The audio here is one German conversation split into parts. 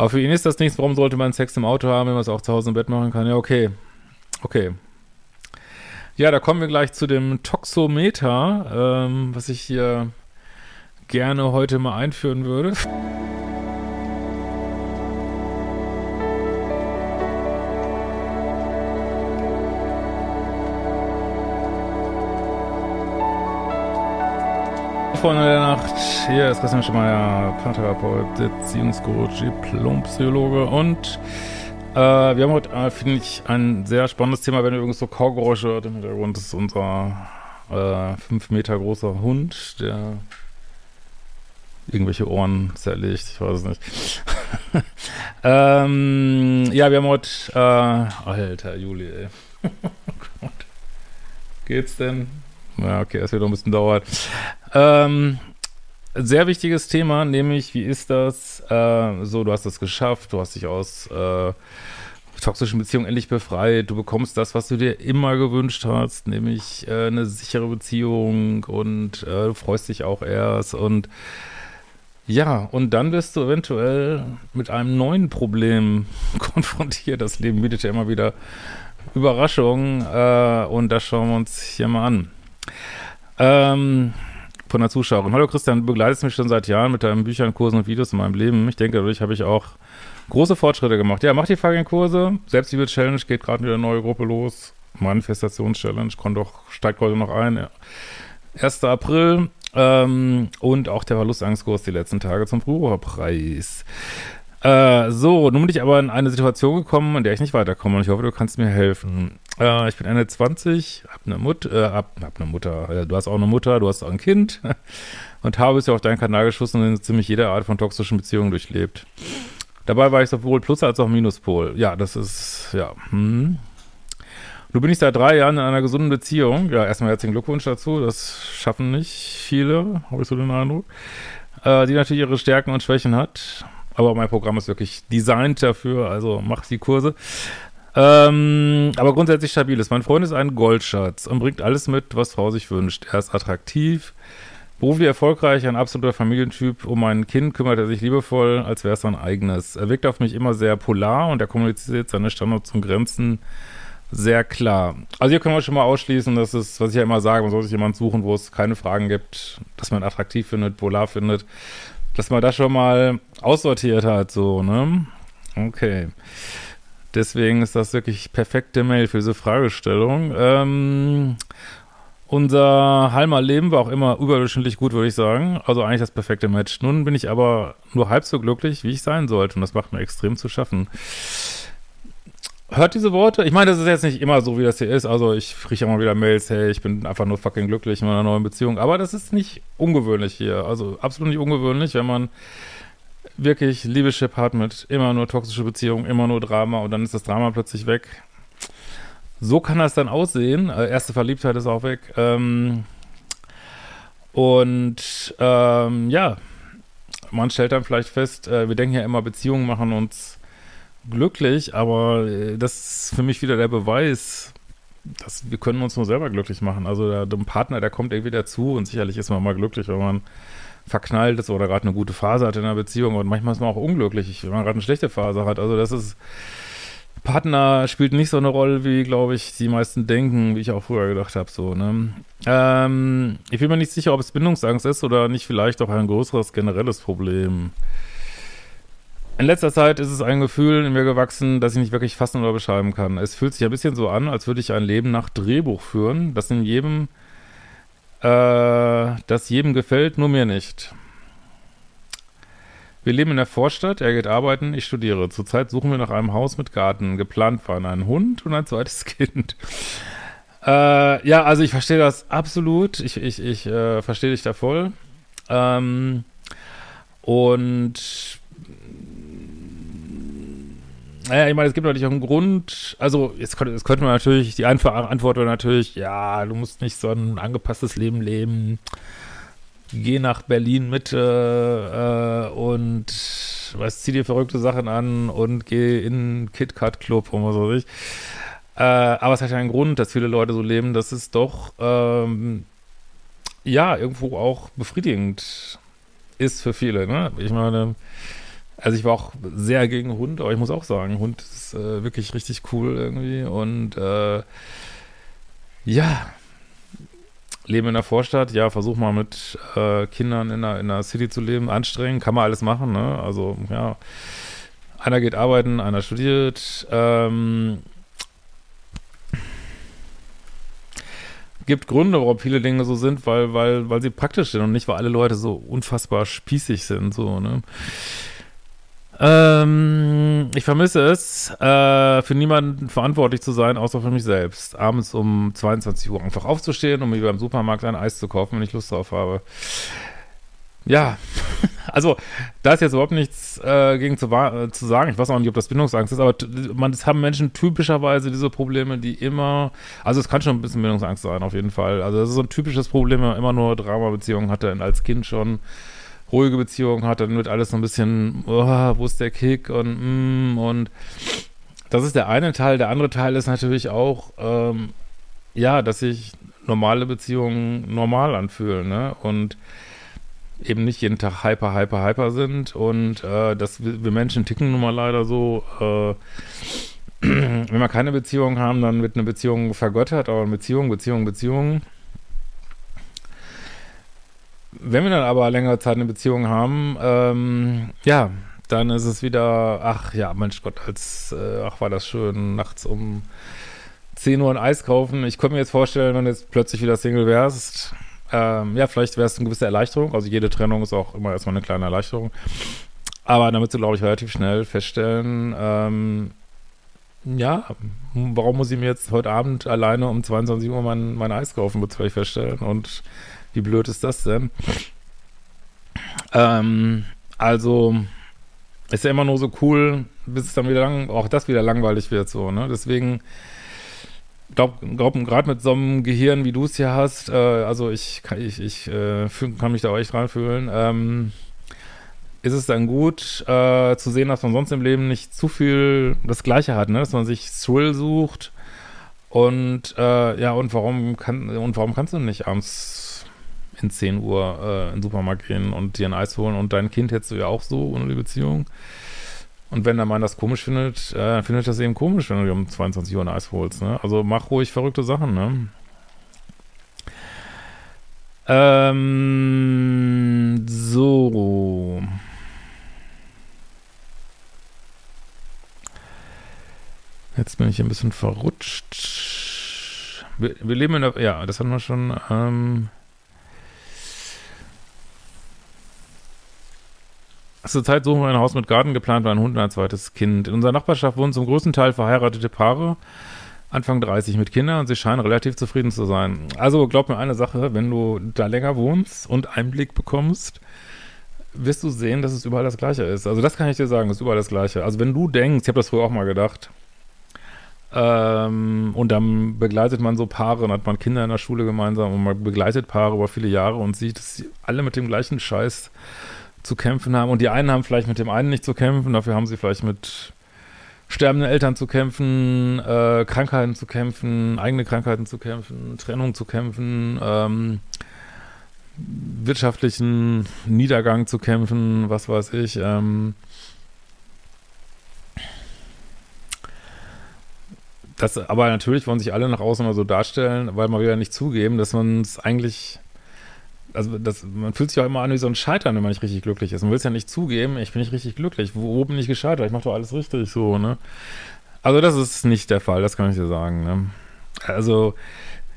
Aber für ihn ist das nichts. Warum sollte man Sex im Auto haben, wenn man es auch zu Hause im Bett machen kann? Ja, okay. Okay. Ja, da kommen wir gleich zu dem Toxometer, ähm, was ich hier gerne heute mal einführen würde. Freunde der Nacht, hier ist Christian Schemeier, Paartherapeut, Beziehungscoach, Diplompsychologe und äh, wir haben heute, äh, finde ich, ein sehr spannendes Thema, wenn ihr übrigens so Kaugeräusche hört im Hintergrund, ist unser äh, fünf Meter großer Hund, der irgendwelche Ohren zerlegt, ich weiß es nicht. ähm, ja, wir haben heute, äh, alter Juli, ey. oh Geht's denn? Ja, okay, es wird noch ein bisschen dauern. Ähm, sehr wichtiges Thema, nämlich, wie ist das? Äh, so, du hast es geschafft, du hast dich aus äh, toxischen Beziehungen endlich befreit, du bekommst das, was du dir immer gewünscht hast, nämlich äh, eine sichere Beziehung und äh, du freust dich auch erst und ja, und dann wirst du eventuell mit einem neuen Problem konfrontiert. Das Leben bietet ja immer wieder Überraschungen äh, und das schauen wir uns hier mal an. Ähm, von der Zuschauerin. Hallo Christian, du begleitest mich schon seit Jahren mit deinen Büchern, Kursen und Videos in meinem Leben. Ich denke, dadurch habe ich auch große Fortschritte gemacht. Ja, mach die Fucking-Kurse. Selbstliebe-Challenge geht gerade wieder eine neue Gruppe los. Manifestations-Challenge steigt heute noch ein. 1. April. Ähm, und auch der Verlustangskurs die letzten Tage zum Frühbucherpreis. Äh, so, nun bin ich aber in eine Situation gekommen, in der ich nicht weiterkomme und ich hoffe, du kannst mir helfen. Äh, ich bin Ende 20, hab eine Mutter, äh, hab, hab eine Mutter, du hast auch eine Mutter, du hast auch ein Kind und habe es ja auf deinen Kanal geschossen und in ziemlich jeder Art von toxischen Beziehungen durchlebt. Dabei war ich sowohl Plus- als auch Minuspol. Ja, das ist, ja, hm. Du bin ich seit drei Jahren in einer gesunden Beziehung. Ja, erstmal herzlichen Glückwunsch dazu. Das schaffen nicht viele, habe ich so den Eindruck. Äh, die natürlich ihre Stärken und Schwächen hat. Aber mein Programm ist wirklich designt dafür, also mach die Kurse. Ähm, aber grundsätzlich stabil ist. Mein Freund ist ein Goldschatz und bringt alles mit, was Frau sich wünscht. Er ist attraktiv, beruflich erfolgreich, ein absoluter Familientyp. Um mein Kind kümmert er sich liebevoll, als wäre es sein eigenes. Er wirkt auf mich immer sehr polar und er kommuniziert seine Standards und Grenzen sehr klar. Also hier können wir schon mal ausschließen, dass es, was ich ja immer sage, man soll sich jemanden suchen, wo es keine Fragen gibt, dass man attraktiv findet, polar findet dass man das schon mal aussortiert hat, so, ne? Okay. Deswegen ist das wirklich perfekte Mail für diese Fragestellung. Ähm, unser Halmer Leben war auch immer überdurchschnittlich gut, würde ich sagen. Also eigentlich das perfekte Match. Nun bin ich aber nur halb so glücklich, wie ich sein sollte. Und das macht mir extrem zu schaffen hört diese Worte. Ich meine, das ist jetzt nicht immer so, wie das hier ist. Also ich kriege immer wieder Mails, hey, ich bin einfach nur fucking glücklich in meiner neuen Beziehung. Aber das ist nicht ungewöhnlich hier. Also absolut nicht ungewöhnlich, wenn man wirklich Liebeschip hat mit immer nur toxische Beziehungen, immer nur Drama und dann ist das Drama plötzlich weg. So kann das dann aussehen. Äh, erste Verliebtheit ist auch weg. Ähm, und ähm, ja, man stellt dann vielleicht fest, äh, wir denken ja immer, Beziehungen machen uns glücklich, aber äh, das ist für mich wieder der Beweis, dass wir können uns nur selber glücklich machen. Also der, der Partner, der kommt irgendwie dazu und sicherlich ist man mal glücklich, wenn man verknallt ist oder gerade eine gute Phase hat in einer Beziehung und manchmal ist man auch unglücklich, wenn man gerade eine schlechte Phase hat. Also das ist Partner spielt nicht so eine Rolle, wie, glaube ich, die meisten denken, wie ich auch früher gedacht habe. So, ne? Ähm, ich bin mir nicht sicher, ob es Bindungsangst ist oder nicht vielleicht auch ein größeres generelles Problem. In letzter Zeit ist es ein Gefühl in mir gewachsen, das ich nicht wirklich fassen oder beschreiben kann. Es fühlt sich ein bisschen so an, als würde ich ein Leben nach Drehbuch führen, das in jedem, äh, das jedem gefällt, nur mir nicht. Wir leben in der Vorstadt, er geht arbeiten, ich studiere. Zurzeit suchen wir nach einem Haus mit Garten. Geplant waren ein Hund und ein zweites Kind. Äh, ja, also ich verstehe das absolut. Ich, ich, ich äh, verstehe dich da voll. Ähm, und naja, ich meine, es gibt natürlich auch einen Grund, also jetzt könnte, jetzt könnte man natürlich, die Antwort wäre natürlich, ja, du musst nicht so ein angepasstes Leben leben, geh nach Berlin Mitte äh, und was, zieh dir verrückte Sachen an und geh in den KitKat Club und was weiß ich. Äh, aber es hat ja einen Grund, dass viele Leute so leben, dass es doch ähm, ja irgendwo auch befriedigend ist für viele. Ne? Ich meine, also ich war auch sehr gegen Hund, aber ich muss auch sagen, Hund ist äh, wirklich richtig cool irgendwie. Und äh, ja, leben in der Vorstadt, ja, versuch mal mit äh, Kindern in der, in der City zu leben, anstrengend, kann man alles machen, ne? Also, ja, einer geht arbeiten, einer studiert, ähm, gibt Gründe, warum viele Dinge so sind, weil, weil, weil sie praktisch sind und nicht, weil alle Leute so unfassbar spießig sind, so, ne? Ähm, ich vermisse es, äh, für niemanden verantwortlich zu sein, außer für mich selbst. Abends um 22 Uhr einfach aufzustehen, um mir beim Supermarkt ein Eis zu kaufen, wenn ich Lust drauf habe. Ja, also da ist jetzt überhaupt nichts äh, gegen zu, äh, zu, sagen. Ich weiß auch nicht, ob das Bindungsangst ist, aber man, es haben Menschen typischerweise diese Probleme, die immer, also es kann schon ein bisschen Bindungsangst sein, auf jeden Fall. Also das ist so ein typisches Problem, wenn man immer nur Drama-Beziehungen hatte als Kind schon ruhige Beziehung hat, dann wird alles so ein bisschen, oh, wo ist der Kick und mm, und das ist der eine Teil. Der andere Teil ist natürlich auch, ähm, ja, dass sich normale Beziehungen normal anfühlen, ne? Und eben nicht jeden Tag hyper, hyper, hyper sind und äh, dass wir, Menschen ticken nun mal leider so, äh, wenn wir keine Beziehung haben, dann wird eine Beziehung vergöttert, aber Beziehung, Beziehung, Beziehung wenn wir dann aber längere Zeit eine Beziehung haben, ähm, ja, dann ist es wieder, ach ja, Mensch Gott, als, äh, ach war das schön, nachts um 10 Uhr ein Eis kaufen. Ich könnte mir jetzt vorstellen, wenn du jetzt plötzlich wieder Single wärst, ähm, ja, vielleicht wäre es eine gewisse Erleichterung. Also jede Trennung ist auch immer erstmal eine kleine Erleichterung. Aber damit du, glaube ich, relativ schnell feststellen, ähm, ja, warum muss ich mir jetzt heute Abend alleine um 22 Uhr mein, mein Eis kaufen, wird ich feststellen. Und wie blöd ist das denn? Ähm, also, ist ja immer nur so cool, bis es dann wieder lang, auch das wieder langweilig wird, so, ne? Deswegen, glaub, glaub gerade mit so einem Gehirn, wie du es hier hast, äh, also ich, ich, ich äh, kann mich da auch echt reinfühlen, ähm, ist es dann gut, äh, zu sehen, dass man sonst im Leben nicht zu viel das Gleiche hat, ne? Dass man sich Thrill sucht und äh, ja, und warum kann und warum kannst du nicht abends in 10 Uhr äh, in den Supermarkt gehen und dir ein Eis holen und dein Kind hättest du ja auch so ohne die Beziehung. Und wenn der Mann das komisch findet, äh, findet das eben komisch, wenn du dir um 22 Uhr ein Eis holst. Ne? Also mach ruhig verrückte Sachen. Ne? Ähm, so. Jetzt bin ich ein bisschen verrutscht. Wir, wir leben in der, ja, das hatten wir schon. Ähm, Zurzeit suchen wir ein Haus mit Garten geplant für ein Hund und ein zweites Kind. In unserer Nachbarschaft wohnen zum größten Teil verheiratete Paare, Anfang 30 mit Kindern und sie scheinen relativ zufrieden zu sein. Also glaub mir eine Sache, wenn du da länger wohnst und Einblick bekommst, wirst du sehen, dass es überall das Gleiche ist. Also das kann ich dir sagen, es ist überall das Gleiche. Also wenn du denkst, ich habe das früher auch mal gedacht, ähm, und dann begleitet man so Paare und hat man Kinder in der Schule gemeinsam und man begleitet Paare über viele Jahre und sieht, dass sie alle mit dem gleichen Scheiß zu kämpfen haben. Und die einen haben vielleicht mit dem einen nicht zu kämpfen, dafür haben sie vielleicht mit sterbenden Eltern zu kämpfen, äh, Krankheiten zu kämpfen, eigene Krankheiten zu kämpfen, Trennung zu kämpfen, ähm, wirtschaftlichen Niedergang zu kämpfen, was weiß ich. Ähm, das, aber natürlich wollen sich alle nach außen mal so darstellen, weil man wieder nicht zugeben, dass man es eigentlich also das, man fühlt sich auch immer an wie so ein Scheitern, wenn man nicht richtig glücklich ist. Man will es ja nicht zugeben, ich bin nicht richtig glücklich. Wo, bin ich gescheitert? Ich mache doch alles richtig so, ne? Also das ist nicht der Fall, das kann ich dir sagen, ne? Also,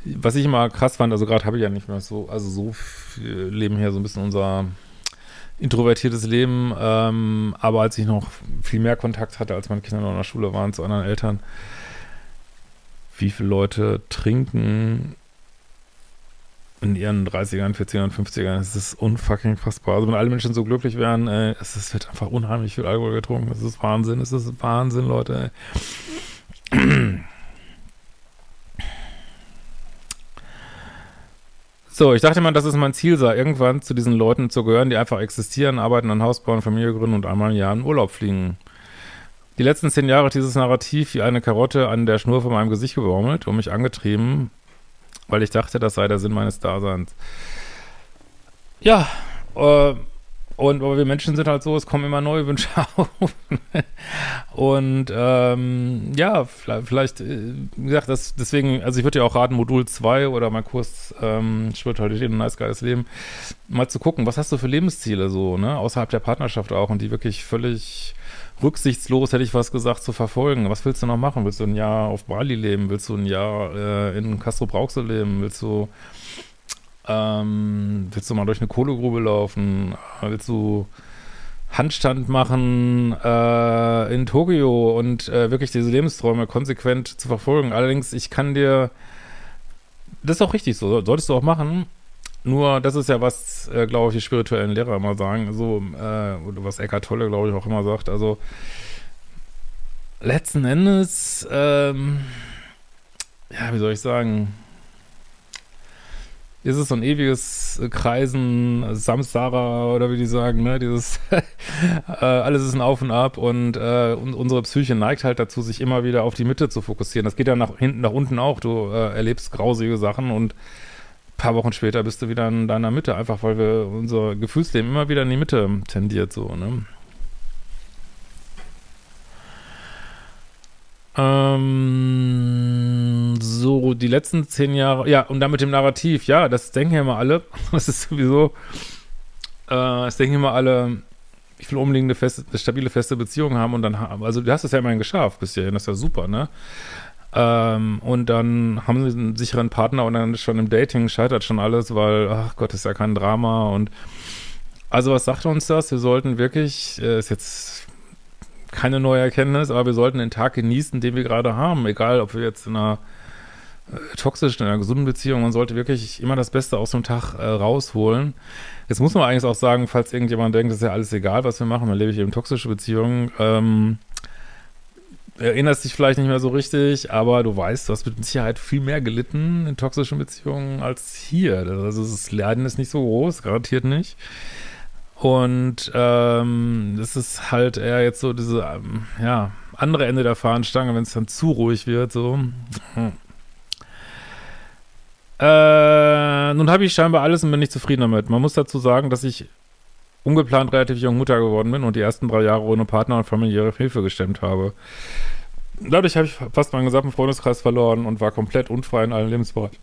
was ich immer krass fand, also gerade habe ich ja nicht mehr so, also so leben hier so ein bisschen unser introvertiertes Leben, ähm, aber als ich noch viel mehr Kontakt hatte, als meine Kinder noch in der Schule waren, zu anderen Eltern, wie viele Leute trinken in ihren 30ern, 40ern, 50ern. Es ist unfucking fassbar. Also wenn alle Menschen so glücklich wären, äh, es, es, wird einfach unheimlich viel Alkohol getrunken. Es ist Wahnsinn, es ist Wahnsinn, Leute. So, ich dachte mal, dass es mein Ziel sei, irgendwann zu diesen Leuten zu gehören, die einfach existieren, arbeiten, ein Haus bauen, Familie gründen und einmal im Jahr in Urlaub fliegen. Die letzten zehn Jahre hat dieses Narrativ wie eine Karotte an der Schnur von meinem Gesicht gebaumelt und mich angetrieben, weil ich dachte, das sei der Sinn meines Daseins. Ja, äh, und aber wir Menschen sind halt so, es kommen immer neue Wünsche auf. und ähm, ja, vielleicht, vielleicht, äh, wie gesagt, das, deswegen, also ich würde ja auch raten, Modul 2 oder mein Kurs ähm, Spiritualität und nice geiles Leben, mal zu gucken, was hast du für Lebensziele so, ne? Außerhalb der Partnerschaft auch und die wirklich völlig rücksichtslos, hätte ich was gesagt, zu verfolgen. Was willst du noch machen? Willst du ein Jahr auf Bali leben? Willst du ein Jahr äh, in Castro Brauxel leben? Willst du, ähm, willst du mal durch eine Kohlegrube laufen? Willst du Handstand machen äh, in Tokio und äh, wirklich diese Lebensträume konsequent zu verfolgen? Allerdings, ich kann dir, das ist auch richtig so, solltest du auch machen, nur, das ist ja was, äh, glaube ich, die spirituellen Lehrer immer sagen, so, äh, was Eckhart Tolle, glaube ich, auch immer sagt. Also, letzten Endes, ähm, ja, wie soll ich sagen, ist es so ein ewiges Kreisen, Samsara oder wie die sagen, ne, dieses, äh, alles ist ein Auf und Ab und, äh, unsere Psyche neigt halt dazu, sich immer wieder auf die Mitte zu fokussieren. Das geht ja nach hinten, nach unten auch. Du äh, erlebst grausige Sachen und paar Wochen später bist du wieder in deiner Mitte, einfach weil wir unser Gefühlsleben immer wieder in die Mitte tendiert, so, ne? Ähm, so, die letzten zehn Jahre, ja, und dann mit dem Narrativ, ja, das denken ja immer alle. Das ist sowieso, äh, das denken immer alle, will unbedingt eine feste, stabile, feste Beziehung haben und dann haben, also du hast es ja immerhin geschafft bis hierhin, das ist ja super, ne? Ähm, und dann haben sie einen sicheren Partner und dann schon im Dating scheitert schon alles, weil, ach Gott, ist ja kein Drama und also was sagt uns das? Wir sollten wirklich, äh, ist jetzt keine neue Erkenntnis, aber wir sollten den Tag genießen, den wir gerade haben, egal ob wir jetzt in einer äh, toxischen, in einer gesunden Beziehung, man sollte wirklich immer das Beste aus dem Tag äh, rausholen. Jetzt muss man eigentlich auch sagen, falls irgendjemand denkt, das ist ja alles egal, was wir machen, dann lebe ich eben toxische Beziehungen, ähm, erinnerst dich vielleicht nicht mehr so richtig, aber du weißt, du hast mit Sicherheit viel mehr gelitten in toxischen Beziehungen als hier. Also das Leiden ist nicht so groß, garantiert nicht. Und ähm, das ist halt eher jetzt so diese, ähm, ja, andere Ende der Fahnenstange, wenn es dann zu ruhig wird, so. Hm. Äh, nun habe ich scheinbar alles und bin nicht zufrieden damit. Man muss dazu sagen, dass ich ungeplant relativ jung Mutter geworden bin und die ersten drei Jahre ohne Partner und familiäre Hilfe gestemmt habe. Dadurch habe ich fast meinen gesamten Freundeskreis verloren und war komplett unfrei in allen Lebensbereichen.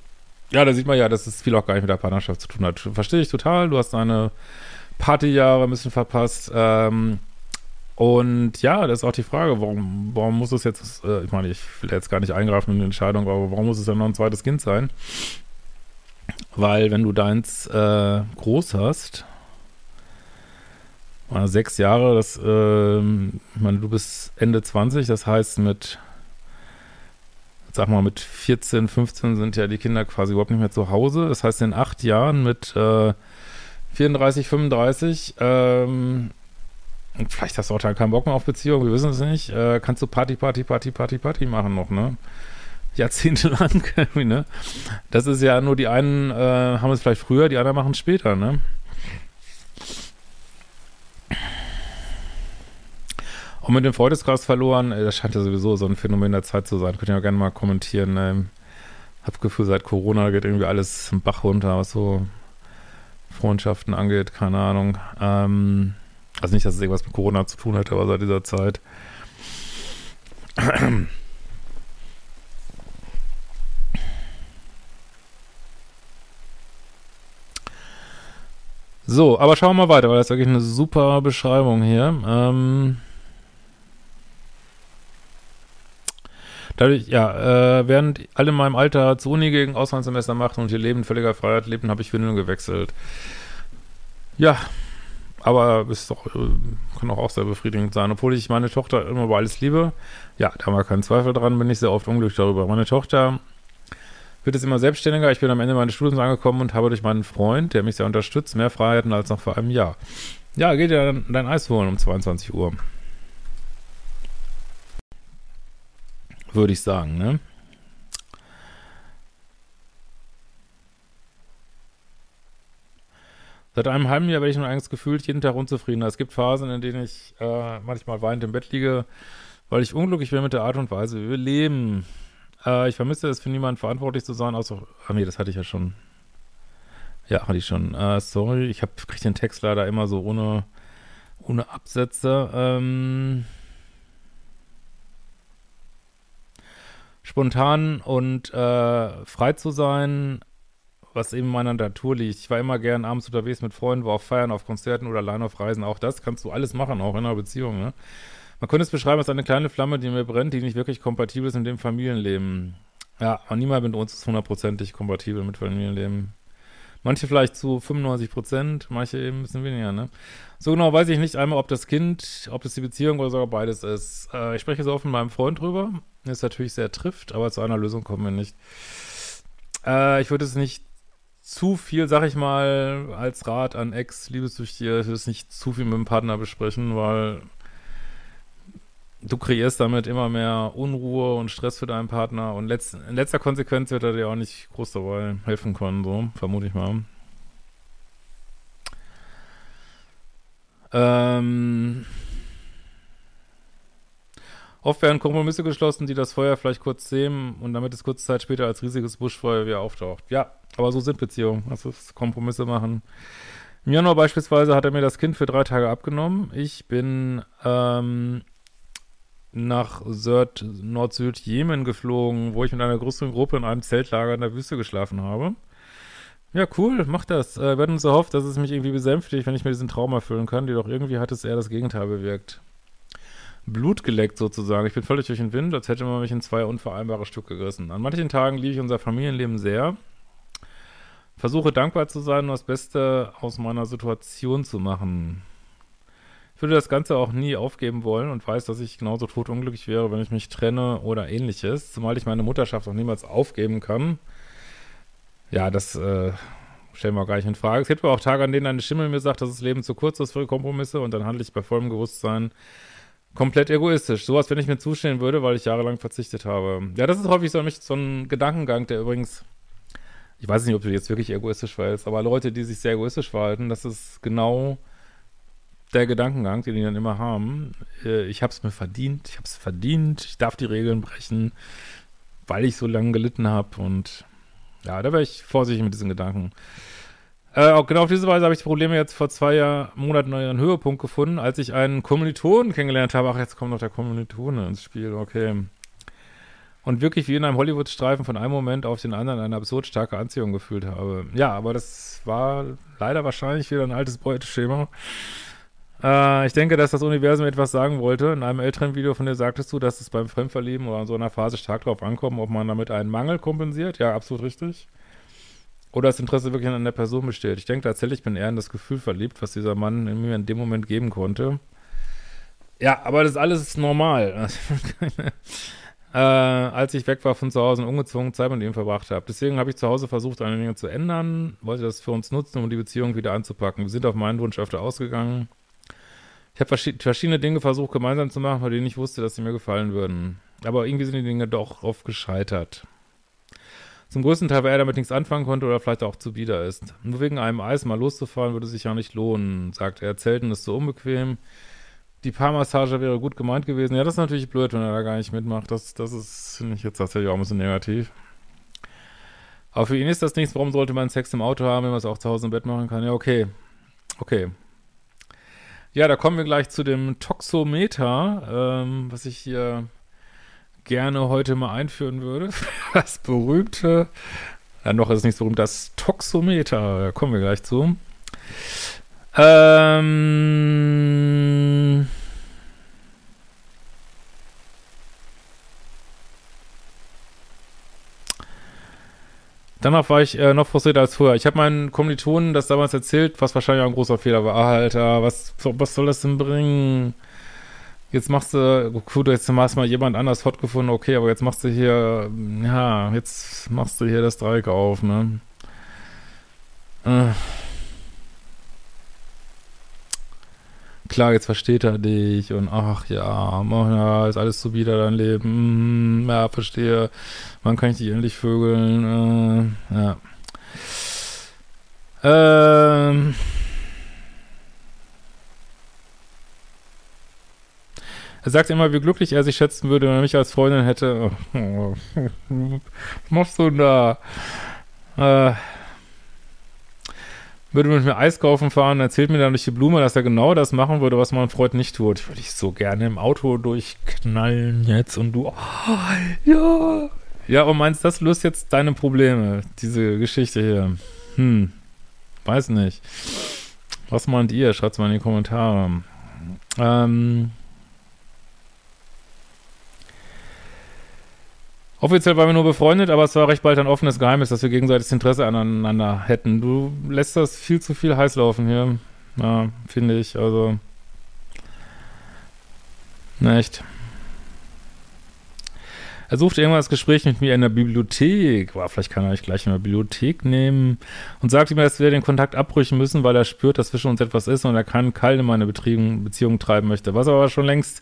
Ja, da sieht man ja, dass es viel auch gar nicht mit der Partnerschaft zu tun hat. Verstehe ich total. Du hast deine Partyjahre ein bisschen verpasst. Ähm, und ja, das ist auch die Frage, warum, warum muss es jetzt, äh, ich meine, ich will jetzt gar nicht eingreifen in die Entscheidung, aber warum muss es dann noch ein zweites Kind sein? Weil wenn du deins äh, groß hast, sechs Jahre, das, äh, ich meine, du bist Ende 20, das heißt mit, sag mal, mit 14, 15 sind ja die Kinder quasi überhaupt nicht mehr zu Hause. Das heißt, in acht Jahren mit äh, 34, 35, ähm, vielleicht hast du auch dann keinen Bock mehr auf Beziehung, wir wissen es nicht, äh, kannst du Party, Party, Party, Party, Party machen noch, ne? Jahrzehntelang, ne? Das ist ja nur die einen äh, haben es vielleicht früher, die anderen machen es später, ne? Und mit dem Freundeskreis verloren, das scheint ja sowieso so ein Phänomen der Zeit zu sein. Könnt ihr ja gerne mal kommentieren. Ähm, hab das Gefühl, seit Corona geht irgendwie alles im Bach runter, was so Freundschaften angeht, keine Ahnung. Ähm, also nicht, dass es irgendwas mit Corona zu tun hätte, aber seit dieser Zeit. So, aber schauen wir mal weiter, weil das ist wirklich eine super Beschreibung hier. Ähm, Dadurch, ja, äh, während alle in meinem Alter zur Uni gegen Auslandssemester machten und ihr Leben völliger Freiheit lebten, habe ich Windeln gewechselt. Ja, aber ist doch, äh, kann auch, sehr befriedigend sein. Obwohl ich meine Tochter immer über alles liebe, ja, da haben wir keinen Zweifel dran, bin ich sehr oft unglücklich darüber. Meine Tochter wird es immer selbstständiger. Ich bin am Ende meines Studiums angekommen und habe durch meinen Freund, der mich sehr unterstützt, mehr Freiheiten als noch vor einem Jahr. Ja, geht ja dann dein Eis holen um 22 Uhr. Würde ich sagen, ne? Seit einem halben Jahr werde ich nun eigentlich gefühlt jeden Tag unzufriedener. Es gibt Phasen, in denen ich äh, manchmal weinend im Bett liege, weil ich unglücklich bin mit der Art und Weise, wie wir leben. Äh, ich vermisse es, für niemanden verantwortlich zu sein, außer. Ah, nee, das hatte ich ja schon. Ja, hatte ich schon. Äh, sorry, ich habe krieg den Text leider immer so ohne, ohne Absätze. Ähm, spontan und äh, frei zu sein, was eben meiner Natur liegt. Ich war immer gern abends unterwegs mit Freunden, war auf Feiern, auf Konzerten oder allein auf Reisen. Auch das kannst du alles machen, auch in einer Beziehung. Ne? Man könnte es beschreiben als eine kleine Flamme, die mir brennt, die nicht wirklich kompatibel ist mit dem Familienleben. Ja, aber niemand mit uns ist hundertprozentig kompatibel mit Familienleben. Manche vielleicht zu 95 Prozent, manche eben ein bisschen weniger, ne? So genau weiß ich nicht einmal, ob das Kind, ob das die Beziehung oder sogar beides ist. Äh, ich spreche so offen mit meinem Freund drüber. Ist natürlich sehr trifft, aber zu einer Lösung kommen wir nicht. Äh, ich würde es nicht zu viel, sag ich mal, als Rat an Ex-Liebessüchtige, ich würde es nicht zu viel mit dem Partner besprechen, weil du kreierst damit immer mehr Unruhe und Stress für deinen Partner und letzt, in letzter Konsequenz wird er dir auch nicht groß dabei helfen können, so, vermute ich mal. Ähm, oft werden Kompromisse geschlossen, die das Feuer vielleicht kurz sehen und damit es kurze Zeit später als riesiges Buschfeuer wieder auftaucht. Ja, aber so sind Beziehungen. Das ist Kompromisse machen. Im Januar beispielsweise hat er mir das Kind für drei Tage abgenommen. Ich bin ähm, nach Nord-Süd-Jemen geflogen, wo ich mit einer größeren Gruppe in einem Zeltlager in der Wüste geschlafen habe. Ja, cool, mach das. Äh, wir hatten uns erhofft, dass es mich irgendwie besänftigt, wenn ich mir diesen Traum erfüllen kann. Jedoch irgendwie hat es eher das Gegenteil bewirkt. Blut geleckt sozusagen. Ich bin völlig durch den Wind, als hätte man mich in zwei unvereinbare Stücke gerissen. An manchen Tagen liebe ich unser Familienleben sehr. Versuche dankbar zu sein und das Beste aus meiner Situation zu machen. Ich würde das Ganze auch nie aufgeben wollen und weiß, dass ich genauso totunglücklich wäre, wenn ich mich trenne oder ähnliches, zumal ich meine Mutterschaft auch niemals aufgeben kann. Ja, das äh, stellen wir auch gar nicht in Frage. Es gibt aber auch Tage, an denen eine Stimme mir sagt, dass das Leben zu kurz ist für Kompromisse und dann handle ich bei vollem Bewusstsein komplett egoistisch. Sowas, wenn ich mir zustehen würde, weil ich jahrelang verzichtet habe. Ja, das ist häufig so, so ein Gedankengang, der übrigens, ich weiß nicht, ob du jetzt wirklich egoistisch verhältst, aber Leute, die sich sehr egoistisch verhalten, das ist genau der Gedankengang, den die dann immer haben, äh, ich habe es mir verdient, ich habe es verdient, ich darf die Regeln brechen, weil ich so lange gelitten habe und ja, da wäre ich vorsichtig mit diesen Gedanken. Äh, auch genau auf diese Weise habe ich die Probleme jetzt vor zwei Jahr, Monaten einen Höhepunkt gefunden, als ich einen Kommilitonen kennengelernt habe. Ach, jetzt kommt noch der Kommilitone ins Spiel, okay. Und wirklich wie in einem Hollywood-Streifen von einem Moment auf den anderen eine absurd starke Anziehung gefühlt habe. Ja, aber das war leider wahrscheinlich wieder ein altes Beuteschema. Äh, ich denke, dass das Universum etwas sagen wollte. In einem älteren Video von dir sagtest du, dass es beim Fremdverlieben oder in so einer Phase stark darauf ankommt, ob man damit einen Mangel kompensiert. Ja, absolut richtig. Oder das Interesse wirklich an der Person besteht. Ich denke tatsächlich, ich bin eher in das Gefühl verliebt, was dieser Mann in mir in dem Moment geben konnte. Ja, aber das ist alles normal. äh, als ich weg war von zu Hause und ungezwungen Zeit mit ihm verbracht habe. Deswegen habe ich zu Hause versucht, eine Dinge zu ändern, wollte das für uns nutzen, um die Beziehung wieder anzupacken. Wir sind auf meinen Wunsch öfter ausgegangen. Ich habe verschiedene Dinge versucht, gemeinsam zu machen, bei denen ich wusste, dass sie mir gefallen würden. Aber irgendwie sind die Dinge doch oft gescheitert. Zum größten Teil, weil er damit nichts anfangen konnte oder vielleicht auch zu bieder ist. Nur wegen einem Eis mal loszufahren, würde sich ja nicht lohnen, sagt er. Zelten ist so unbequem. Die Paarmassage wäre gut gemeint gewesen. Ja, das ist natürlich blöd, wenn er da gar nicht mitmacht. Das, das ist, finde ich jetzt tatsächlich auch ein bisschen negativ. Aber für ihn ist das nichts. Warum sollte man Sex im Auto haben, wenn man es auch zu Hause im Bett machen kann? Ja, okay. Okay. Ja, da kommen wir gleich zu dem Toxometer, ähm, was ich hier gerne heute mal einführen würde. Das berühmte, ja, noch ist es nicht so berühmt, das Toxometer. Da kommen wir gleich zu. Ähm. Danach war ich äh, noch frustrierter als früher. Ich habe meinen Kommilitonen das damals erzählt, was wahrscheinlich auch ein großer Fehler war. Ah, Alter, was, was soll das denn bringen? jetzt machst du, gut, jetzt hast mal jemand anders hot gefunden, okay, aber jetzt machst du hier, ja, jetzt machst du hier das Dreieck auf, ne? Äh. Klar, jetzt versteht er dich und ach ja, ja ist alles so wieder dein Leben. Mm, ja, verstehe. Wann kann ich dich endlich vögeln? Äh, ja. Ähm. Er sagt immer, wie glücklich er sich schätzen würde, wenn er mich als Freundin hätte. Was machst du denn da? Äh, würde mit mir Eis kaufen fahren, erzählt mir dann durch die Blume, dass er genau das machen würde, was mein Freund nicht tut. Würde ich so gerne im Auto durchknallen jetzt und du, oh, ja. Ja, und meinst, das löst jetzt deine Probleme, diese Geschichte hier? Hm, weiß nicht. Was meint ihr? Schreibt's mal in die Kommentare. Ähm, Offiziell waren wir nur befreundet, aber es war recht bald ein offenes Geheimnis, dass wir gegenseitiges Interesse aneinander hätten. Du lässt das viel zu viel heiß laufen hier. Ja, finde ich. Also. Na echt. Er sucht irgendwann das Gespräch mit mir in der Bibliothek. Boah, vielleicht kann er mich gleich in der Bibliothek nehmen. Und sagt mir, dass wir den Kontakt abbrechen müssen, weil er spürt, dass zwischen uns etwas ist und er keinen Keil in meine Beziehung treiben möchte. Was er aber schon längst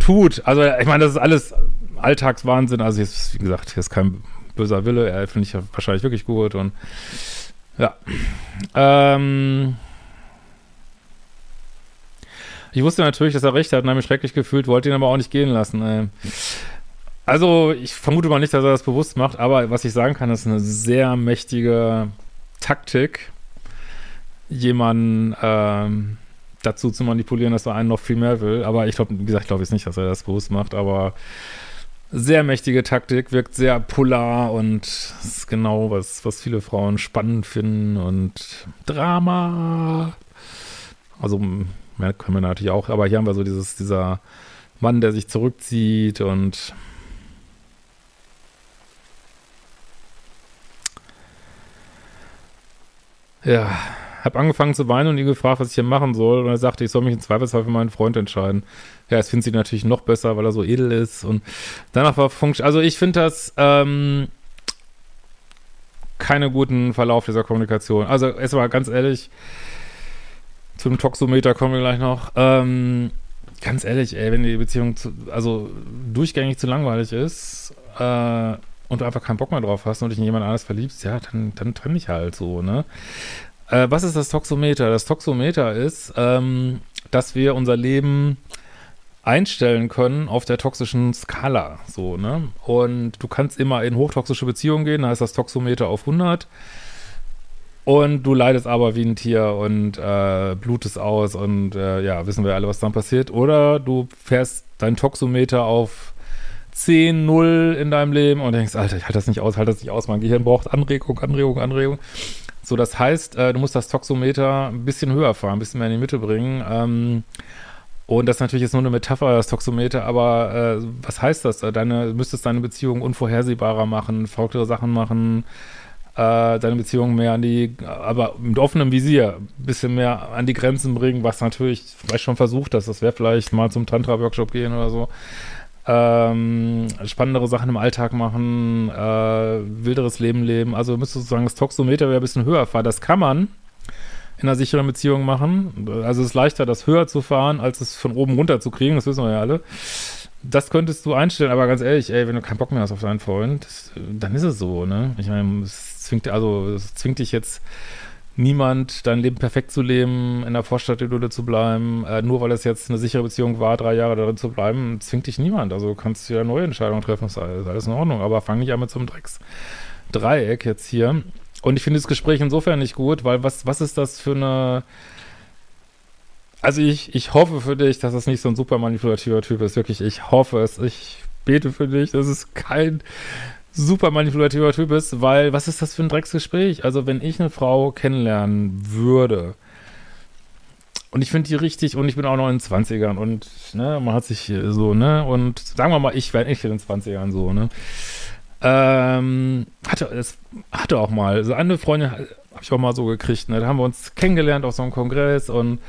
tut. Also, ich meine, das ist alles Alltagswahnsinn. Also, jetzt, wie gesagt, hier ist kein böser Wille. Er finde ich wahrscheinlich wirklich gut und ja. Ähm. Ich wusste natürlich, dass er recht hat und habe mich schrecklich gefühlt, wollte ihn aber auch nicht gehen lassen. Also, ich vermute mal nicht, dass er das bewusst macht, aber was ich sagen kann, ist eine sehr mächtige Taktik, jemanden ähm, dazu zu manipulieren, dass er einen noch viel mehr will. Aber ich glaube, wie gesagt, ich glaube jetzt nicht, dass er das bewusst macht, aber sehr mächtige Taktik, wirkt sehr polar und ist genau was, was viele Frauen spannend finden und Drama. Also, mehr können wir natürlich auch, aber hier haben wir so dieses, dieser Mann, der sich zurückzieht und ja, habe angefangen zu weinen und ihn gefragt, was ich hier machen soll. Und er sagte, ich soll mich im Zweifelsfall für meinen Freund entscheiden. Ja, das findet sie natürlich noch besser, weil er so edel ist. Und danach war Funk. Also ich finde das ähm, keine guten Verlauf dieser Kommunikation. Also erstmal ganz ehrlich, zum Toxometer kommen wir gleich noch. Ähm, ganz ehrlich, ey, wenn die Beziehung zu, also durchgängig zu langweilig ist, äh, und du einfach keinen Bock mehr drauf hast und dich in jemand anderes verliebst, ja, dann, dann trenn dich halt so, ne? Äh, was ist das Toxometer? Das Toxometer ist, ähm, dass wir unser Leben einstellen können auf der toxischen Skala, so, ne? Und du kannst immer in hochtoxische Beziehungen gehen, da ist das Toxometer auf 100 und du leidest aber wie ein Tier und äh, blutest aus und äh, ja, wissen wir alle, was dann passiert. Oder du fährst dein Toxometer auf 10, 0 in deinem Leben und denkst, Alter, ich halte das nicht aus, halte das nicht aus, mein Gehirn braucht Anregung, Anregung, Anregung. So, das heißt, äh, du musst das Toxometer ein bisschen höher fahren, ein bisschen mehr in die Mitte bringen. Ähm, und das ist natürlich jetzt nur eine Metapher, das Toxometer, aber äh, was heißt das? Äh, deine, du müsstest deine Beziehung unvorhersehbarer machen, verrücktere Sachen machen, äh, deine Beziehung mehr an die, aber mit offenem Visier, ein bisschen mehr an die Grenzen bringen, was natürlich vielleicht schon versucht hast. Das wäre vielleicht mal zum Tantra-Workshop gehen oder so ähm, spannendere Sachen im Alltag machen, äh, wilderes Leben leben. Also müsste sozusagen das Toxometer wieder ein bisschen höher fahren. Das kann man in einer sicheren Beziehung machen. Also es ist leichter, das höher zu fahren, als es von oben runter zu kriegen. Das wissen wir ja alle. Das könntest du einstellen, aber ganz ehrlich, ey, wenn du keinen Bock mehr hast auf deinen Freund, dann ist es so, ne? Ich meine, es zwingt, also, es zwingt dich jetzt niemand, dein Leben perfekt zu leben, in der Vorstadtidylle zu bleiben, äh, nur weil es jetzt eine sichere Beziehung war, drei Jahre darin zu bleiben, zwingt dich niemand. Also du kannst ja neue Entscheidungen treffen, ist alles, alles in Ordnung. Aber fang nicht an mit so einem Drecksdreieck jetzt hier. Und ich finde das Gespräch insofern nicht gut, weil was, was ist das für eine. Also ich, ich hoffe für dich, dass es nicht so ein super manipulativer Typ ist. Wirklich, ich hoffe es. Ich bete für dich. Das ist kein super manipulativer Typ ist, weil was ist das für ein Drecksgespräch? Also, wenn ich eine Frau kennenlernen würde und ich finde die richtig und ich bin auch noch in den 20ern und ne, man hat sich so, ne, und sagen wir mal, ich wäre nicht in den 20ern so, ne. Ähm, hatte, es hatte auch mal, so eine Freundin habe ich auch mal so gekriegt, ne, da haben wir uns kennengelernt auf so einem Kongress und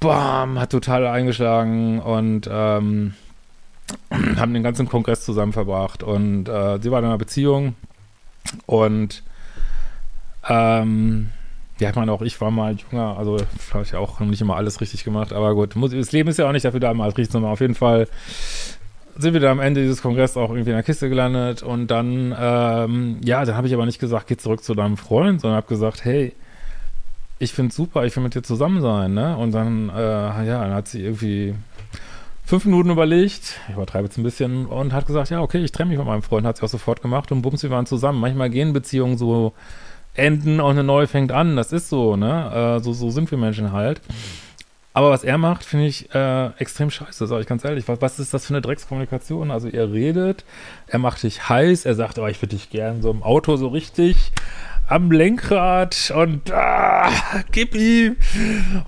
bam, hat total eingeschlagen und ähm, haben den ganzen Kongress zusammen verbracht und äh, sie war in einer Beziehung und ähm, ja, ich meine, auch ich war mal jünger, also habe ich auch nicht immer alles richtig gemacht, aber gut, muss, das Leben ist ja auch nicht dafür da, mal richtig zu machen. Auf jeden Fall sind wir da am Ende dieses Kongresses auch irgendwie in der Kiste gelandet und dann, ähm, ja, dann habe ich aber nicht gesagt, geh zurück zu deinem Freund, sondern habe gesagt, hey, ich finde super, ich will mit dir zusammen sein, ne? Und dann, äh, ja, dann hat sie irgendwie fünf Minuten überlegt, ich übertreibe jetzt ein bisschen, und hat gesagt, ja, okay, ich trenne mich von meinem Freund, hat sie auch sofort gemacht und bums, wir waren zusammen. Manchmal gehen Beziehungen so enden und eine neue fängt an. Das ist so, ne? Äh, so, so sind wir Menschen halt. Aber was er macht, finde ich äh, extrem scheiße, sage ich ganz ehrlich. Was, was ist das für eine Dreckskommunikation? Also ihr redet, er macht dich heiß, er sagt, oh, ich würde dich gern so im Auto so richtig am Lenkrad und ah, gib ihm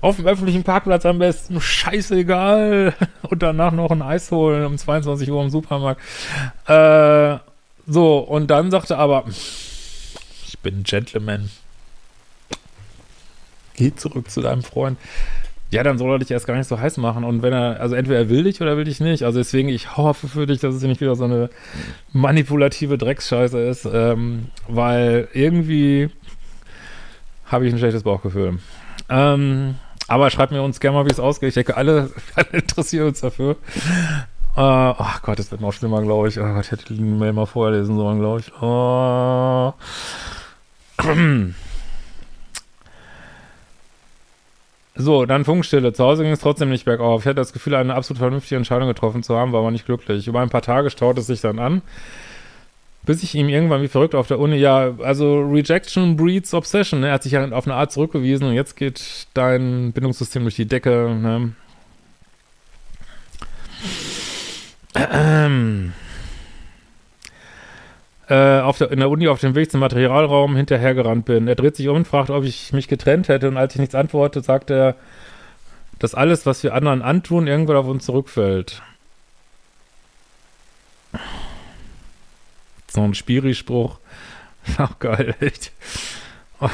auf dem öffentlichen Parkplatz am besten, scheißegal. Und danach noch ein Eis holen um 22 Uhr im Supermarkt. Äh, so, und dann sagt er aber, ich bin ein Gentleman. Geh zurück zu deinem Freund. Ja, dann soll er dich erst gar nicht so heiß machen. Und wenn er, also entweder er will dich oder will dich nicht. Also deswegen, ich hoffe für dich, dass es nicht wieder so eine manipulative Drecksscheiße ist, ähm, weil irgendwie habe ich ein schlechtes Bauchgefühl. Ähm, aber schreibt mir uns gerne mal, wie es ausgeht. Ich denke, alle, alle interessieren uns dafür. Äh, oh Gott, das wird noch schlimmer, glaube ich. Oh Gott, ich hätte die Mail mal vorlesen sollen, glaube ich. Oh. So, dann Funkstille. Zu Hause ging es trotzdem nicht bergauf. Ich hatte das Gefühl, eine absolut vernünftige Entscheidung getroffen zu haben, war aber nicht glücklich. Über ein paar Tage staute es sich dann an, bis ich ihm irgendwann wie verrückt auf der Uni, ja, also Rejection breeds Obsession. Ne? Er hat sich ja auf eine Art zurückgewiesen und jetzt geht dein Bindungssystem durch die Decke. Ne? Ähm äh, auf der, in der Uni auf dem Weg zum Materialraum hinterhergerannt bin. Er dreht sich um und fragt, ob ich mich getrennt hätte. Und als ich nichts antworte, sagt er, dass alles, was wir anderen antun, irgendwann auf uns zurückfällt. So ein Spiri-Spruch. Ach, geil, echt. Oh,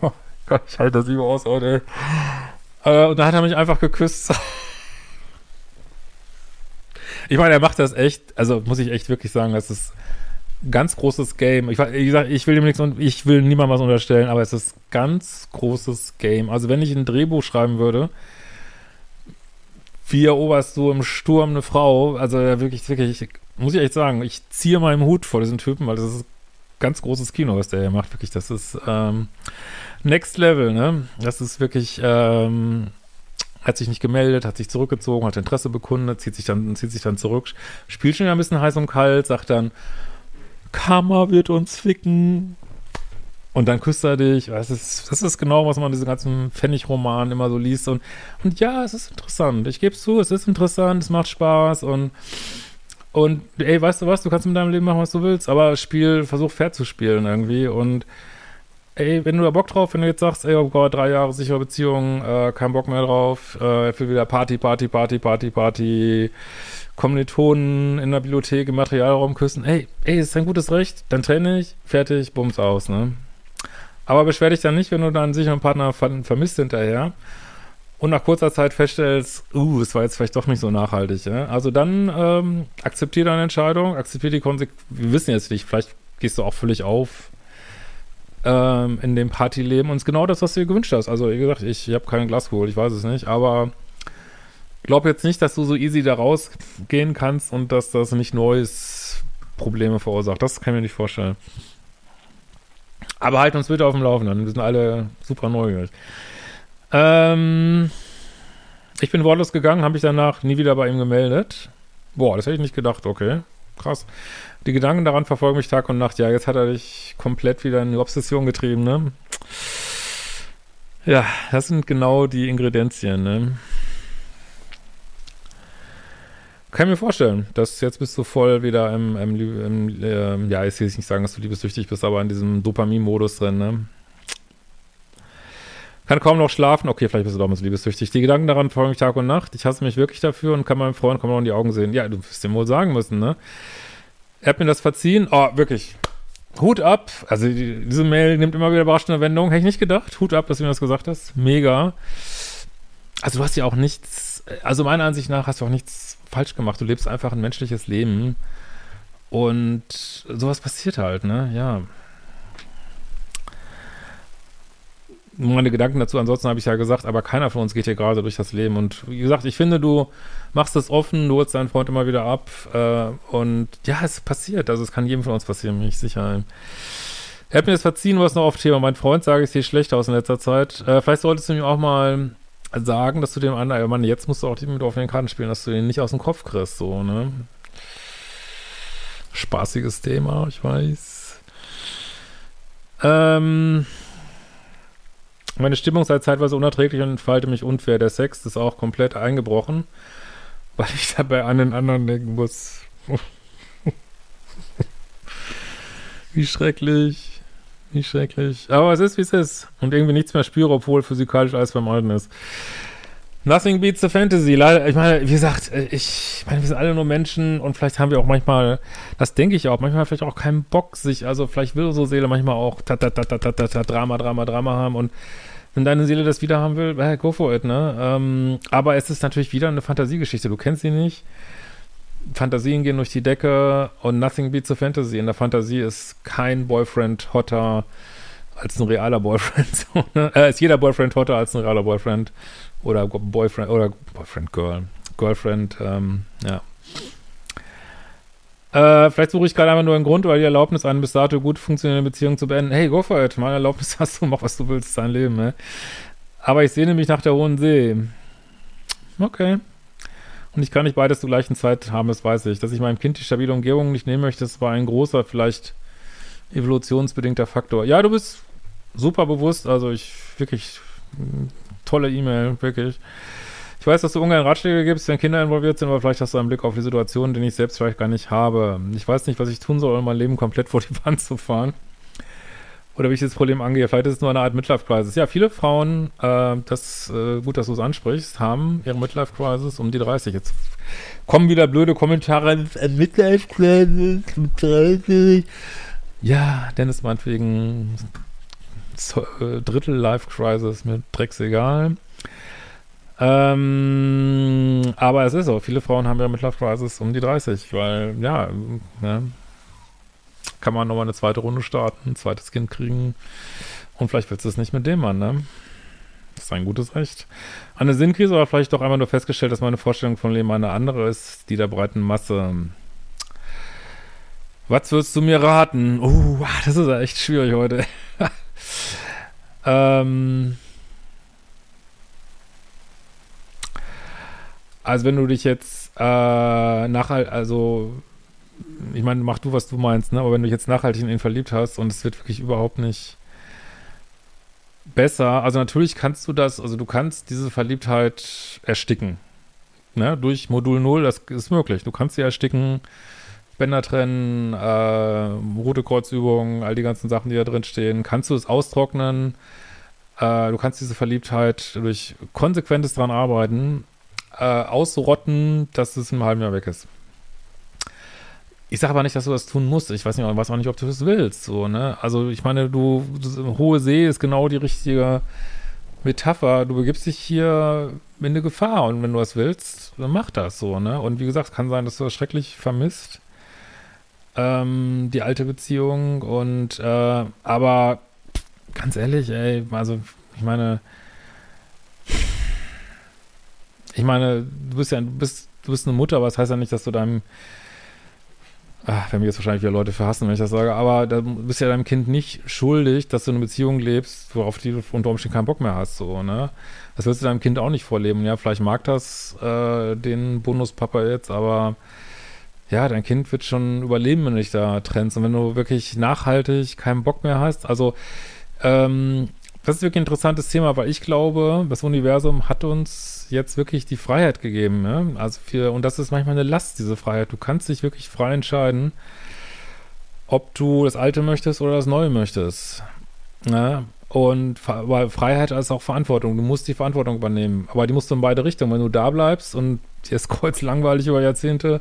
oh, Gott, ich halte das über aus, oder? Äh, und dann hat er mich einfach geküsst. ich meine, er macht das echt, also muss ich echt wirklich sagen, das ist ganz großes Game. Ich, wie gesagt, ich will dem nichts und ich will niemandem was unterstellen, aber es ist ganz großes Game. Also wenn ich ein Drehbuch schreiben würde, wie eroberst du im Sturm eine Frau, also wirklich, wirklich, muss ich echt sagen, ich ziehe meinen Hut vor diesen Typen, weil das ist ganz großes Kino, was der hier macht, wirklich. Das ist ähm, Next Level, ne? Das ist wirklich, ähm, hat sich nicht gemeldet, hat sich zurückgezogen, hat Interesse bekundet, zieht sich dann, zieht sich dann zurück, spielt schon ein bisschen heiß und kalt, sagt dann, Karma wird uns ficken. Und dann küsst er dich. Das ist, das ist genau, was man in diesen ganzen Pfennig-Romanen immer so liest. Und, und ja, es ist interessant. Ich gebe es zu, es ist interessant, es macht Spaß und und ey, weißt du was, du kannst mit deinem Leben machen, was du willst, aber Spiel, versuch fair zu spielen irgendwie. Und ey, wenn du da Bock drauf, wenn du jetzt sagst, ey, oh Gott, drei Jahre sichere Beziehung, äh, kein Bock mehr drauf, äh, ich will wieder Party, Party, Party, Party, Party, Kommilitonen in der Bibliothek im Materialraum küssen. Ey, ey, ist ein gutes Recht, dann trenne ich, fertig, bums aus, ne? Aber beschwer dich dann nicht, wenn du deinen sicheren Partner ver vermisst hinterher und nach kurzer Zeit feststellst, uh, es war jetzt vielleicht doch nicht so nachhaltig. Ja? Also dann ähm, akzeptiere deine Entscheidung, akzeptiere die Konsequenzen. Wir wissen jetzt nicht, vielleicht gehst du auch völlig auf ähm, in dem Partyleben und es ist genau das, was du dir gewünscht hast. Also, wie gesagt, ich, ich habe keine Glaskugel, ich weiß es nicht, aber glaube jetzt nicht, dass du so easy da rausgehen kannst und dass das nicht neues Probleme verursacht. Das kann ich mir nicht vorstellen. Aber halt uns bitte auf dem Laufenden. Wir sind alle super neugierig. Ähm, ich bin wortlos gegangen, habe ich danach nie wieder bei ihm gemeldet. Boah, das hätte ich nicht gedacht. Okay, krass. Die Gedanken daran verfolgen mich Tag und Nacht. Ja, jetzt hat er dich komplett wieder in die Obsession getrieben, ne? Ja, das sind genau die Ingredienzien, ne? Kann ich mir vorstellen, dass jetzt bist du voll wieder im, im, im äh, ja, ich will nicht sagen, dass du liebessüchtig bist, aber in diesem Dopamin-Modus drin, ne? Kann kaum noch schlafen. Okay, vielleicht bist du damals liebessüchtig. Die Gedanken daran folgen mich Tag und Nacht. Ich hasse mich wirklich dafür und kann meinem Freund kaum noch in die Augen sehen. Ja, du wirst ihm wohl sagen müssen, ne? Er hat mir das verziehen. Oh, wirklich. Hut ab. Also, die, diese Mail nimmt immer wieder überraschende Wendungen. Hätte ich nicht gedacht. Hut ab, dass du mir das gesagt hast. Mega. also du hast ja auch nichts, also meiner Ansicht nach hast du auch nichts falsch gemacht. Du lebst einfach ein menschliches Leben und sowas passiert halt, ne? Ja. Meine Gedanken dazu, ansonsten habe ich ja gesagt, aber keiner von uns geht hier gerade durch das Leben. Und wie gesagt, ich finde, du machst es offen, du holst deinen Freund immer wieder ab. Äh, und ja, es passiert. Also es kann jedem von uns passieren, bin ich sicher. Er hat mir das verziehen, was noch auf Thema. Mein Freund sage, ich sehe schlecht aus in letzter Zeit. Äh, vielleicht solltest du ihm auch mal sagen, dass du dem anderen, Mann, jetzt musst du auch mit den Karten spielen, dass du ihn nicht aus dem Kopf kriegst, so, ne? Spaßiges Thema, ich weiß. Ähm, meine Stimmung sei zeitweise unerträglich und entfalte mich unfair. Der Sex ist auch komplett eingebrochen, weil ich dabei an den anderen denken muss. wie schrecklich. Wie schrecklich. Aber es ist, wie es ist. Und irgendwie nichts mehr spüre, obwohl physikalisch alles beim Alten ist. Nothing beats the fantasy. Leider, ich meine, wie gesagt, äh, ich meine, wir sind alle nur Menschen und vielleicht haben wir auch manchmal, das denke ich auch, manchmal vielleicht auch keinen Bock, sich, also vielleicht will so Seele manchmal auch ta, ta, ta, ta, ta, ta, Drama, Drama, Drama haben und wenn deine Seele das wieder haben will, äh, go for it, ne? Ähm, aber es ist natürlich wieder eine Fantasiegeschichte. Du kennst sie nicht. Fantasien gehen durch die Decke und nothing beats the fantasy. In der Fantasie ist kein Boyfriend hotter als ein realer Boyfriend. Ne? äh, ist jeder Boyfriend hotter als ein realer Boyfriend oder Boyfriend oder Boyfriend Girl. Girlfriend, ähm, ja. Äh, vielleicht suche ich gerade einfach nur einen Grund, weil die Erlaubnis, eine bis dato gut funktionierende Beziehung zu beenden. Hey, go for it. Meine Erlaubnis hast du, mach was du willst, dein Leben, ne? Aber ich sehne mich nach der Hohen See. Okay. Und ich kann nicht beides zur gleichen Zeit haben, das weiß ich. Dass ich meinem Kind die stabile Umgebung nicht nehmen möchte, das war ein großer, vielleicht evolutionsbedingter Faktor. Ja, du bist super bewusst, also ich wirklich tolle E-Mail, wirklich. Ich weiß, dass du ungern Ratschläge gibst, wenn Kinder involviert sind, aber vielleicht hast du einen Blick auf die Situation, den ich selbst vielleicht gar nicht habe. Ich weiß nicht, was ich tun soll, um mein Leben komplett vor die Wand zu fahren. Oder wie ich das Problem angehe. Vielleicht ist es nur eine Art Midlife-Crisis. Ja, viele Frauen, äh, das äh, gut, dass du es ansprichst, haben ihre Midlife-Crisis um die 30. Jetzt kommen wieder blöde Kommentare. Midlife-Crisis mit 30. Ja, Dennis meinetwegen äh, Drittel Life-Crisis, mir drecksegal. Ähm, aber es ist so, viele Frauen haben ja mit Love Crisis um die 30, weil, ja, ne, kann man nochmal eine zweite Runde starten, ein zweites Kind kriegen und vielleicht willst du es nicht mit dem Mann, ne? Das ist ein gutes Recht. Eine Sinnkrise oder vielleicht doch einmal nur festgestellt, dass meine Vorstellung von Leben eine andere ist, die der breiten Masse. Was würdest du mir raten? Oh, das ist echt schwierig heute. Ähm, Also wenn du dich jetzt äh, nachhalt, also ich meine, mach du, was du meinst, ne? Aber wenn du dich jetzt nachhaltig in ihn verliebt hast und es wird wirklich überhaupt nicht besser, also natürlich kannst du das, also du kannst diese Verliebtheit ersticken. Ne? Durch Modul 0, das ist möglich. Du kannst sie ersticken, Bänder trennen, äh, rote Kreuzübungen, all die ganzen Sachen, die da drin stehen. Kannst du es austrocknen? Äh, du kannst diese Verliebtheit durch konsequentes dran arbeiten äh, ausrotten, dass es im halben Jahr weg ist. Ich sage aber nicht, dass du das tun musst. Ich weiß nicht, weiß auch nicht, ob du das willst. So, ne? Also ich meine, du, du hohe See ist genau die richtige Metapher. Du begibst dich hier in eine Gefahr und wenn du das willst, dann mach das so, ne? Und wie gesagt, es kann sein, dass du das schrecklich vermisst. Ähm, die alte Beziehung und äh, aber ganz ehrlich, ey, also ich meine, ich meine, du bist ja, du bist, du bist eine Mutter, aber das heißt ja nicht, dass du deinem, ach, wenn mir jetzt wahrscheinlich wieder Leute verhassen, wenn ich das sage, aber da bist ja deinem Kind nicht schuldig, dass du eine Beziehung lebst, worauf du unter Umständen keinen Bock mehr hast, so, ne? Das willst du deinem Kind auch nicht vorleben. Ja, vielleicht mag das äh, den Bonuspapa jetzt, aber ja, dein Kind wird schon überleben, wenn du dich da trennst. Und wenn du wirklich nachhaltig keinen Bock mehr hast, also ähm, das ist wirklich ein interessantes Thema, weil ich glaube, das Universum hat uns jetzt wirklich die Freiheit gegeben. Ne? Also für, und das ist manchmal eine Last, diese Freiheit. Du kannst dich wirklich frei entscheiden, ob du das Alte möchtest oder das Neue möchtest. Ne? Und weil Freiheit ist auch Verantwortung. Du musst die Verantwortung übernehmen. Aber die musst du in beide Richtungen. Wenn du da bleibst und dir ist kreuz langweilig über Jahrzehnte,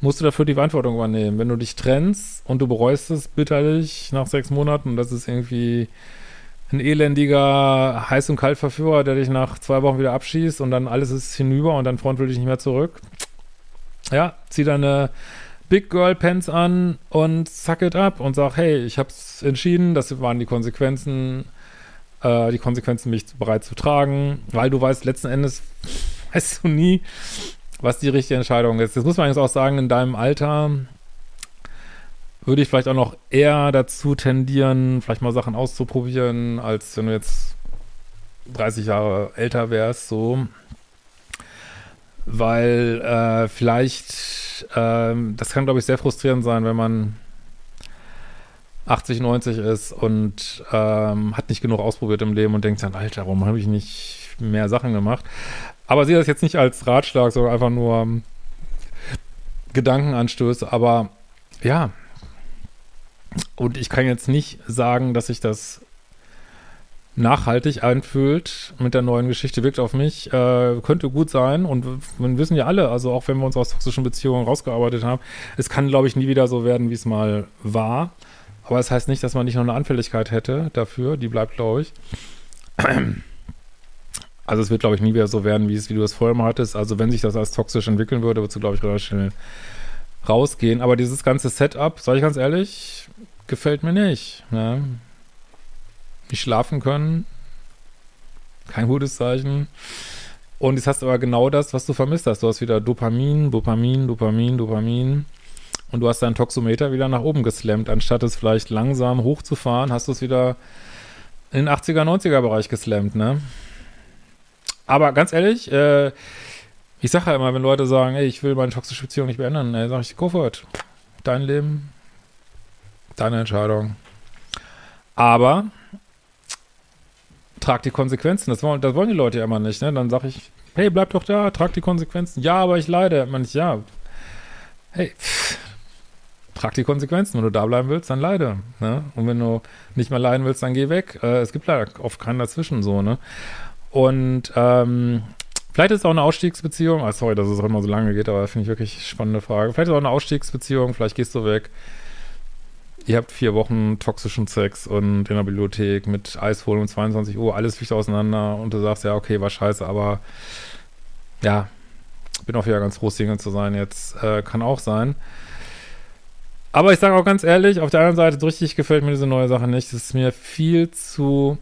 musst du dafür die Verantwortung übernehmen. Wenn du dich trennst und du bereust es bitterlich nach sechs Monaten, das ist irgendwie ein elendiger Heiß- und Kaltverführer, der dich nach zwei Wochen wieder abschießt und dann alles ist hinüber und dein Freund will dich nicht mehr zurück. Ja, zieh deine Big Girl Pants an und suck it up und sag, hey, ich hab's entschieden, das waren die Konsequenzen, äh, die Konsequenzen, mich bereit zu tragen, weil du weißt, letzten Endes weißt du nie, was die richtige Entscheidung ist. Das muss man jetzt auch sagen, in deinem Alter würde ich vielleicht auch noch eher dazu tendieren, vielleicht mal Sachen auszuprobieren, als wenn du jetzt 30 Jahre älter wärst, so. Weil äh, vielleicht, äh, das kann, glaube ich, sehr frustrierend sein, wenn man 80, 90 ist und ähm, hat nicht genug ausprobiert im Leben und denkt dann, Alter, warum habe ich nicht mehr Sachen gemacht? Aber sehe das jetzt nicht als Ratschlag, sondern einfach nur ähm, Gedankenanstöße. Aber ja, und ich kann jetzt nicht sagen, dass sich das nachhaltig anfühlt mit der neuen Geschichte, wirkt auf mich, äh, könnte gut sein. Und wir wissen ja alle, also auch wenn wir uns aus toxischen Beziehungen rausgearbeitet haben, es kann, glaube ich, nie wieder so werden, wie es mal war. Aber es das heißt nicht, dass man nicht noch eine Anfälligkeit hätte dafür. Die bleibt, glaube ich. Also es wird, glaube ich, nie wieder so werden, wie, es, wie du es vorher mal hattest. Also wenn sich das als toxisch entwickeln würde, würdest du, glaube ich, relativ schnell rausgehen. Aber dieses ganze Setup, sage ich ganz ehrlich, gefällt mir nicht. Ne? Nicht schlafen können, kein gutes Zeichen. Und jetzt hast du aber genau das, was du vermisst hast. Du hast wieder Dopamin, Dopamin, Dopamin, Dopamin. Und du hast deinen Toxometer wieder nach oben geslammt. Anstatt es vielleicht langsam hochzufahren, hast du es wieder in den 80er, 90er Bereich geslammt, ne? Aber ganz ehrlich, äh, ich sage ja immer, wenn Leute sagen, ey, ich will meine toxische Beziehung nicht beenden, ey, sage ich, go for it. Dein Leben, deine Entscheidung. Aber trag die Konsequenzen. Das wollen, das wollen die Leute ja immer nicht. Ne? Dann sage ich, hey, bleib doch da, trag die Konsequenzen. Ja, aber ich leide. Man ich, ja, hey, pff, trag die Konsequenzen. Wenn du da bleiben willst, dann leide. Ne? Und wenn du nicht mehr leiden willst, dann geh weg. Äh, es gibt leider oft keinen dazwischen so. Ne? Und ähm, Vielleicht ist es auch eine Ausstiegsbeziehung. Ah, sorry, dass es auch immer so lange geht, aber finde ich wirklich spannende Frage. Vielleicht ist es auch eine Ausstiegsbeziehung, vielleicht gehst du weg. Ihr habt vier Wochen toxischen Sex und in der Bibliothek mit Eis holen um 22 Uhr, alles fliegt auseinander und du sagst, ja, okay, war scheiße, aber ja, bin auch wieder ganz froh, Single zu sein jetzt. Äh, kann auch sein. Aber ich sage auch ganz ehrlich, auf der anderen Seite, so richtig gefällt mir diese neue Sache nicht. Es ist mir viel zu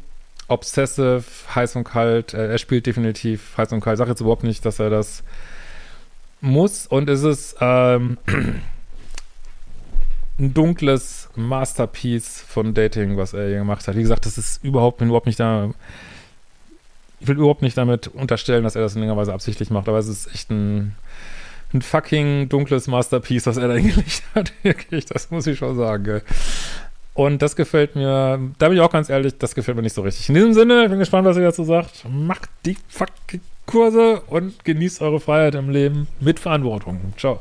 obsessive, heiß und kalt. Er spielt definitiv heiß und kalt. Sage jetzt überhaupt nicht, dass er das muss. Und es ist ähm, ein dunkles Masterpiece von Dating, was er hier gemacht hat. Wie gesagt, das ist überhaupt, bin überhaupt nicht da. Ich will überhaupt nicht damit unterstellen, dass er das in längerer Weise absichtlich macht, aber es ist echt ein, ein fucking dunkles Masterpiece, was er da hingelegt hat. Wirklich, das muss ich schon sagen. Gell. Und das gefällt mir, da bin ich auch ganz ehrlich, das gefällt mir nicht so richtig. In diesem Sinne, ich bin gespannt, was ihr dazu sagt. Macht die fucking Kurse und genießt eure Freiheit im Leben mit Verantwortung. Ciao.